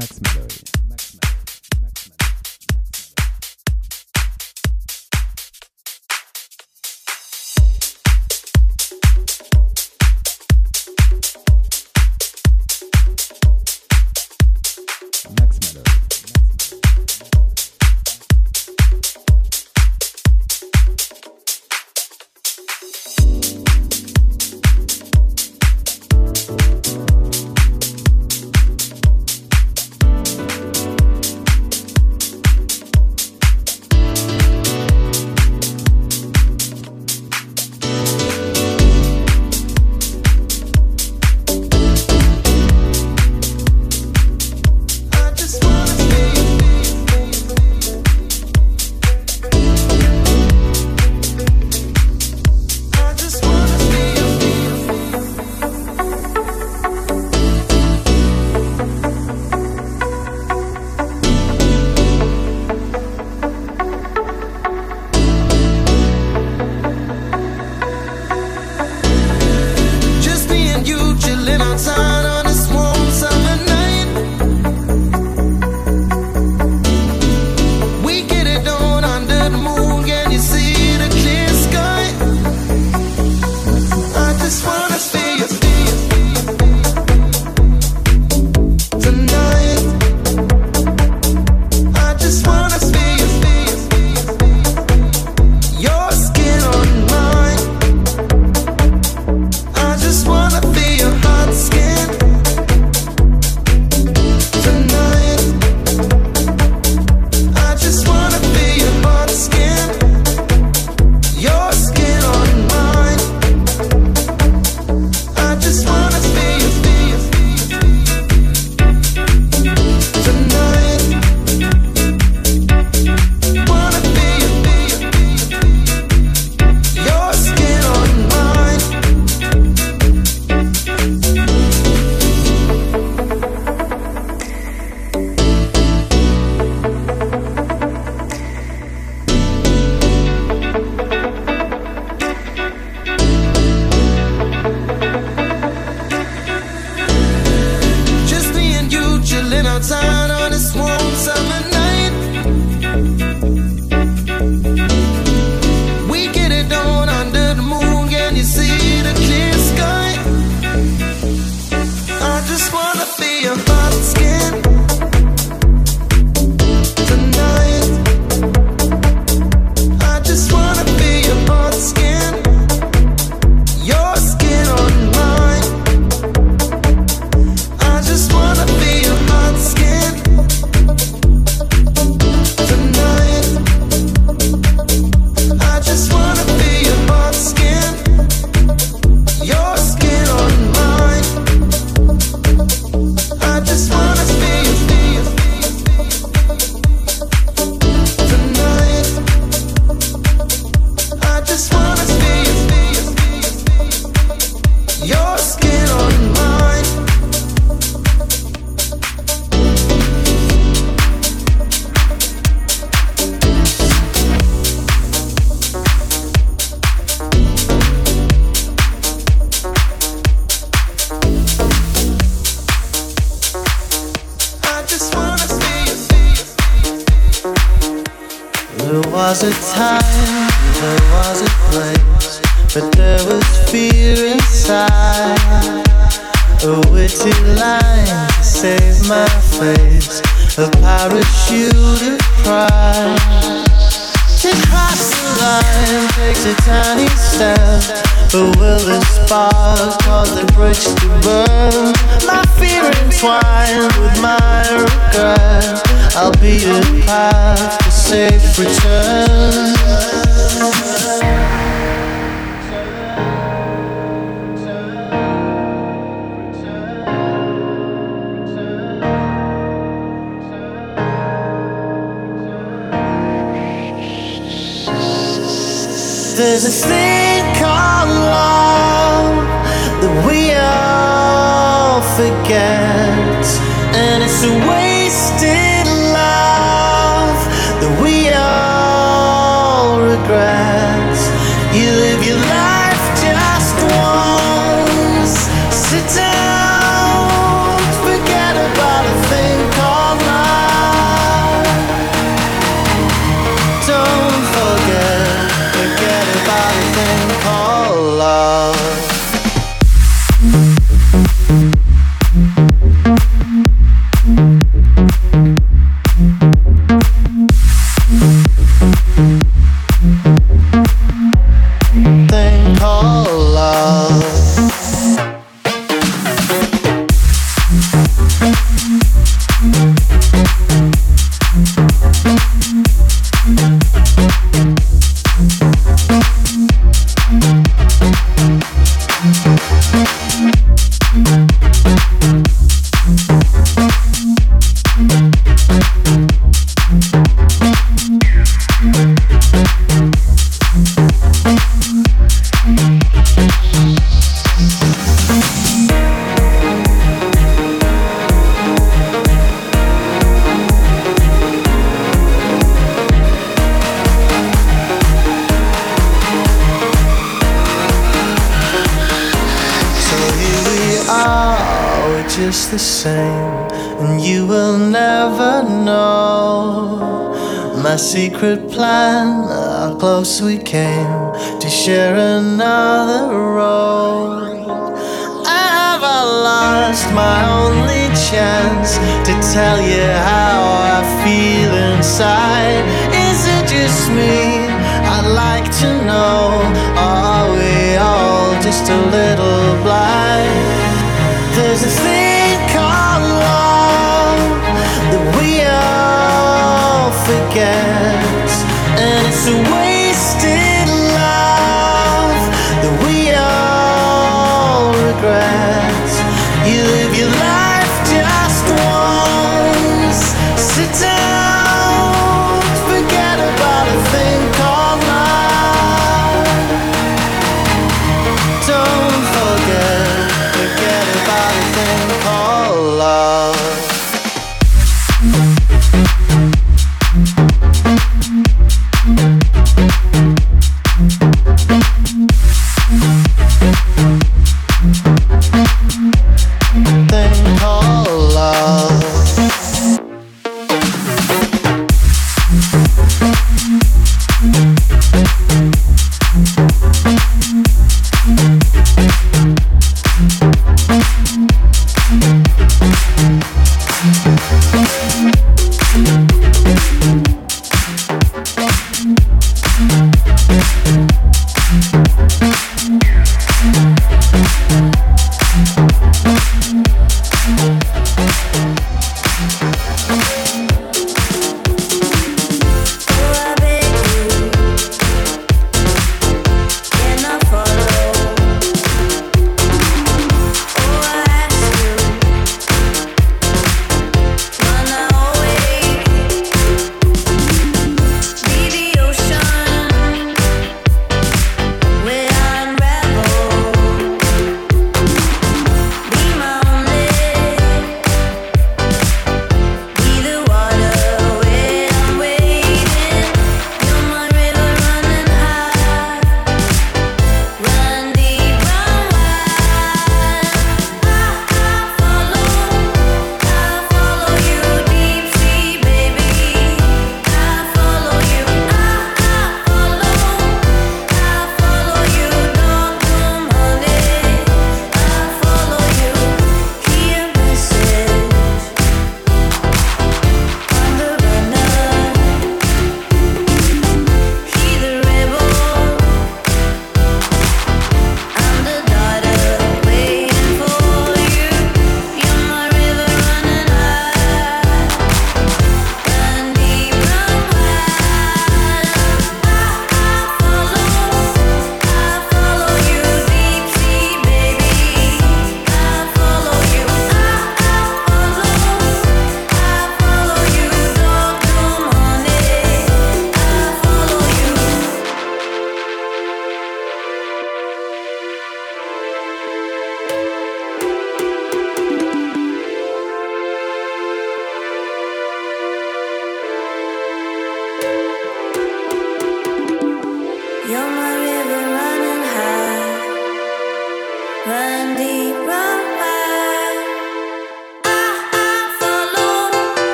Sit forget about a thing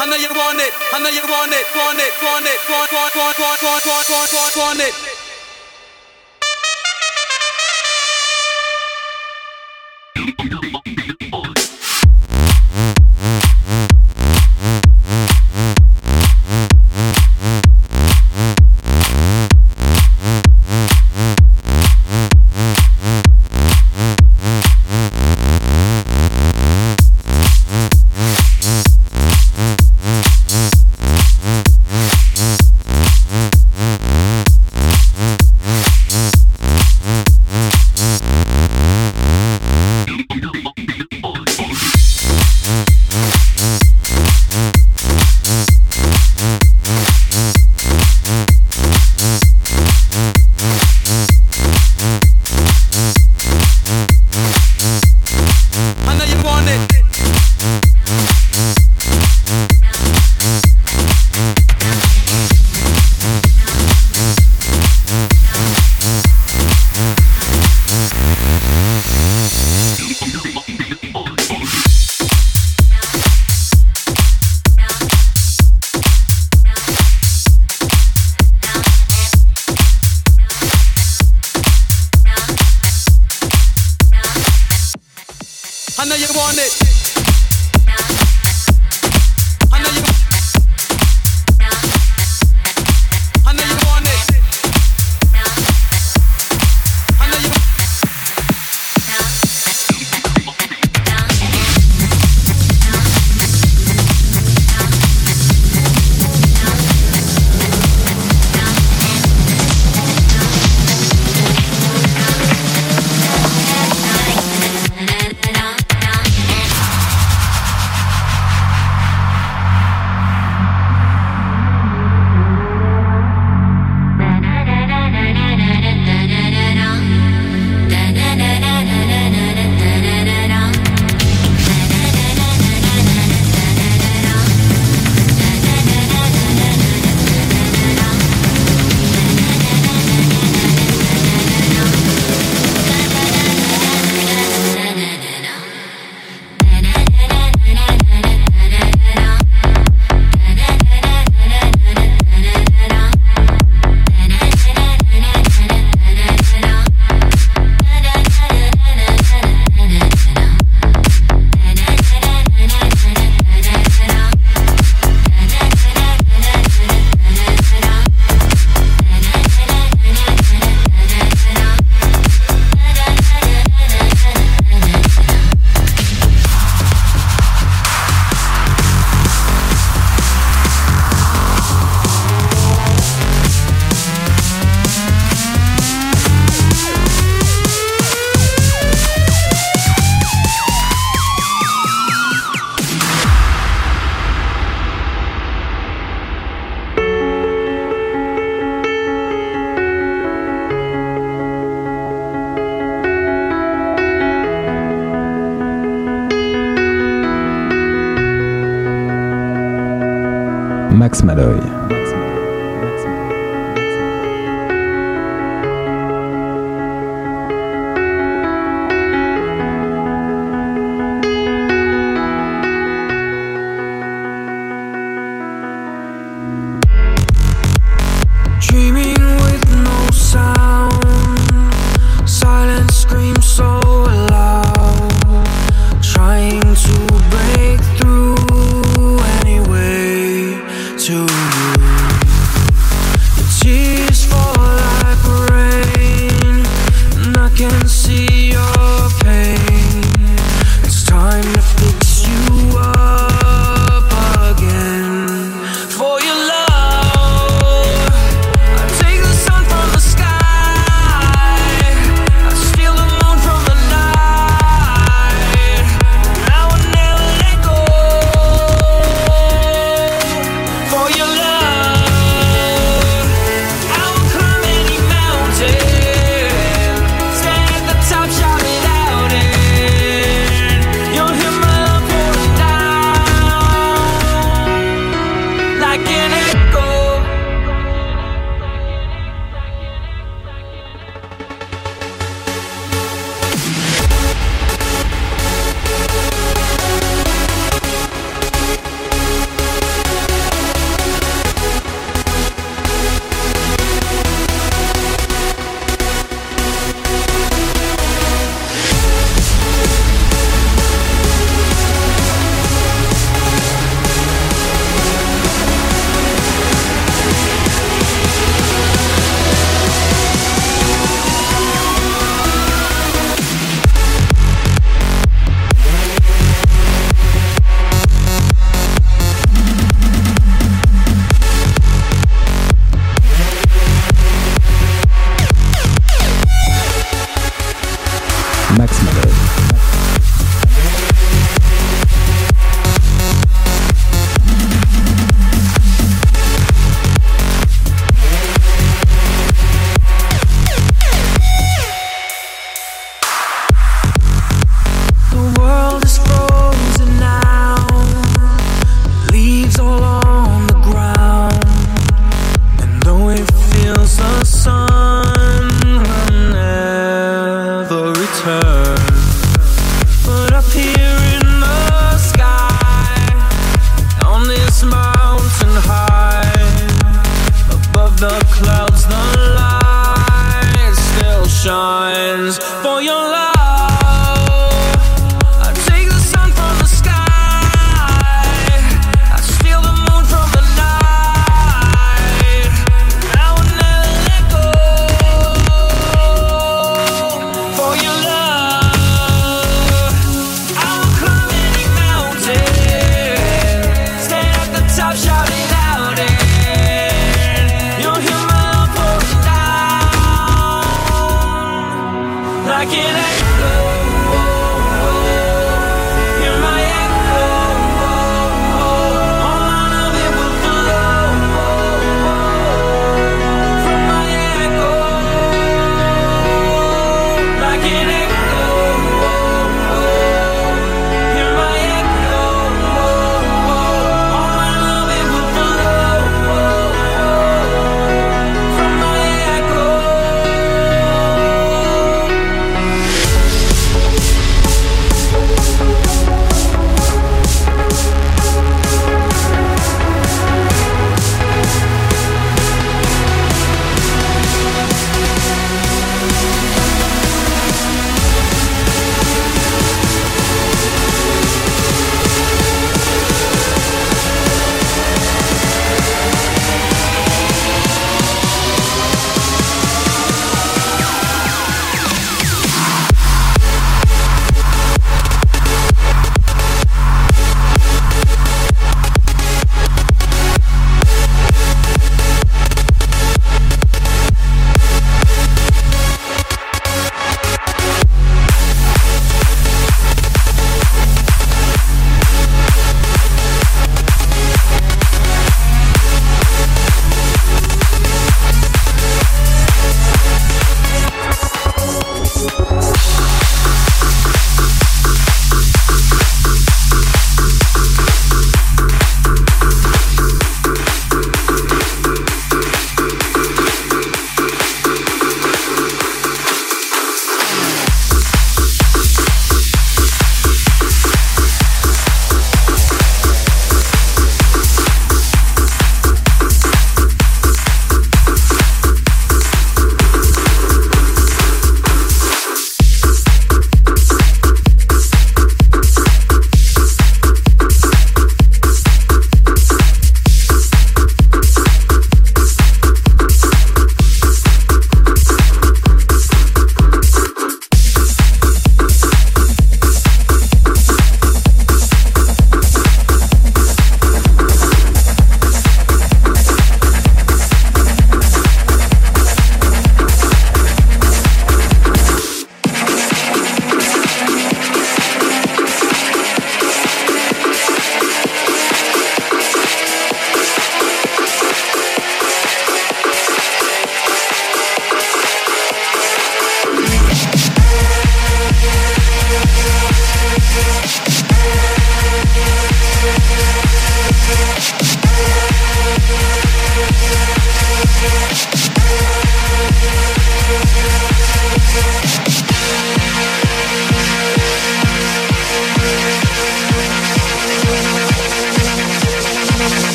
I know you want it, I know you want it, want it, want it. on it.